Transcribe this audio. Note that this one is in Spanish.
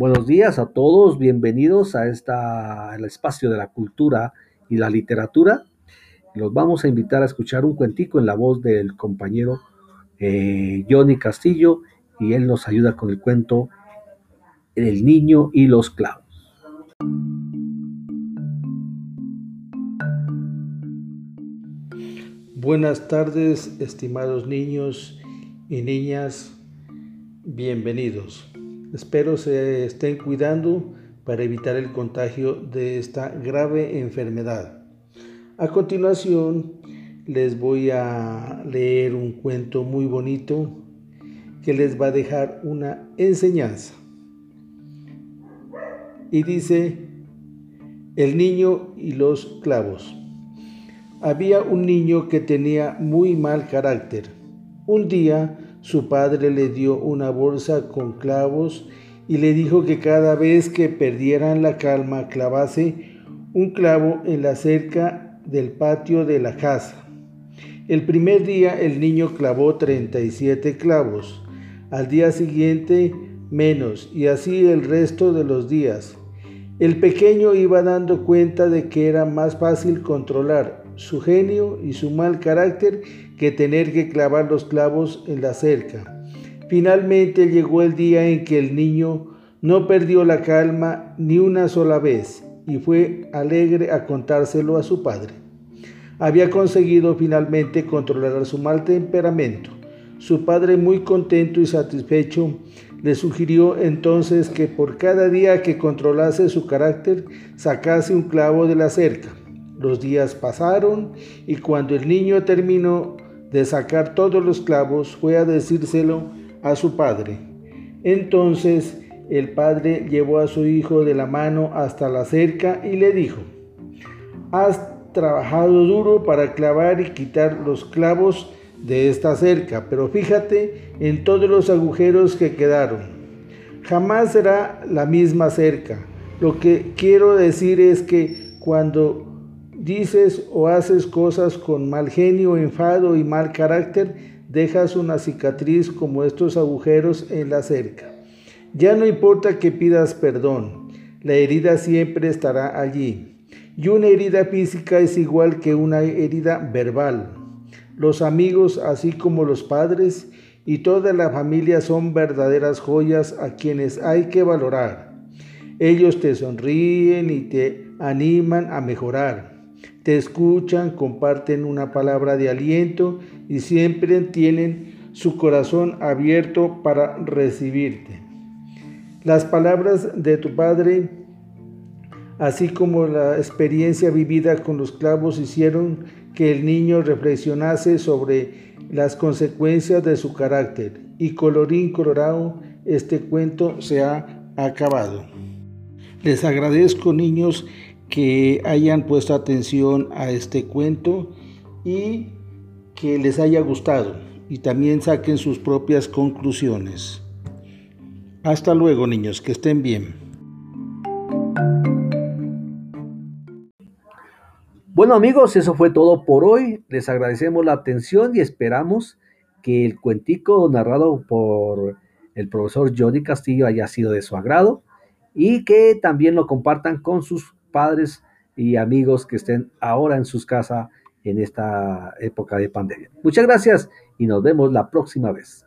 Buenos días a todos, bienvenidos a esta, al espacio de la cultura y la literatura. Los vamos a invitar a escuchar un cuentico en la voz del compañero eh, Johnny Castillo y él nos ayuda con el cuento El niño y los clavos. Buenas tardes, estimados niños y niñas, bienvenidos. Espero se estén cuidando para evitar el contagio de esta grave enfermedad. A continuación les voy a leer un cuento muy bonito que les va a dejar una enseñanza. Y dice, el niño y los clavos. Había un niño que tenía muy mal carácter. Un día su padre le dio una bolsa con clavos y le dijo que cada vez que perdieran la calma clavase un clavo en la cerca del patio de la casa. El primer día el niño clavó 37 clavos, al día siguiente menos y así el resto de los días. El pequeño iba dando cuenta de que era más fácil controlar su genio y su mal carácter que tener que clavar los clavos en la cerca. Finalmente llegó el día en que el niño no perdió la calma ni una sola vez y fue alegre a contárselo a su padre. Había conseguido finalmente controlar su mal temperamento. Su padre, muy contento y satisfecho, le sugirió entonces que por cada día que controlase su carácter sacase un clavo de la cerca. Los días pasaron y cuando el niño terminó de sacar todos los clavos fue a decírselo a su padre. Entonces el padre llevó a su hijo de la mano hasta la cerca y le dijo, has trabajado duro para clavar y quitar los clavos de esta cerca, pero fíjate en todos los agujeros que quedaron. Jamás será la misma cerca. Lo que quiero decir es que cuando dices o haces cosas con mal genio, enfado y mal carácter, dejas una cicatriz como estos agujeros en la cerca. Ya no importa que pidas perdón, la herida siempre estará allí. Y una herida física es igual que una herida verbal. Los amigos, así como los padres y toda la familia son verdaderas joyas a quienes hay que valorar. Ellos te sonríen y te animan a mejorar te escuchan, comparten una palabra de aliento y siempre tienen su corazón abierto para recibirte. Las palabras de tu Padre, así como la experiencia vivida con los clavos, hicieron que el niño reflexionase sobre las consecuencias de su carácter. Y colorín colorado, este cuento se ha acabado. Les agradezco, niños, que hayan puesto atención a este cuento y que les haya gustado y también saquen sus propias conclusiones. Hasta luego niños, que estén bien. Bueno amigos, eso fue todo por hoy. Les agradecemos la atención y esperamos que el cuentico narrado por el profesor Johnny Castillo haya sido de su agrado y que también lo compartan con sus padres y amigos que estén ahora en sus casas en esta época de pandemia. Muchas gracias y nos vemos la próxima vez.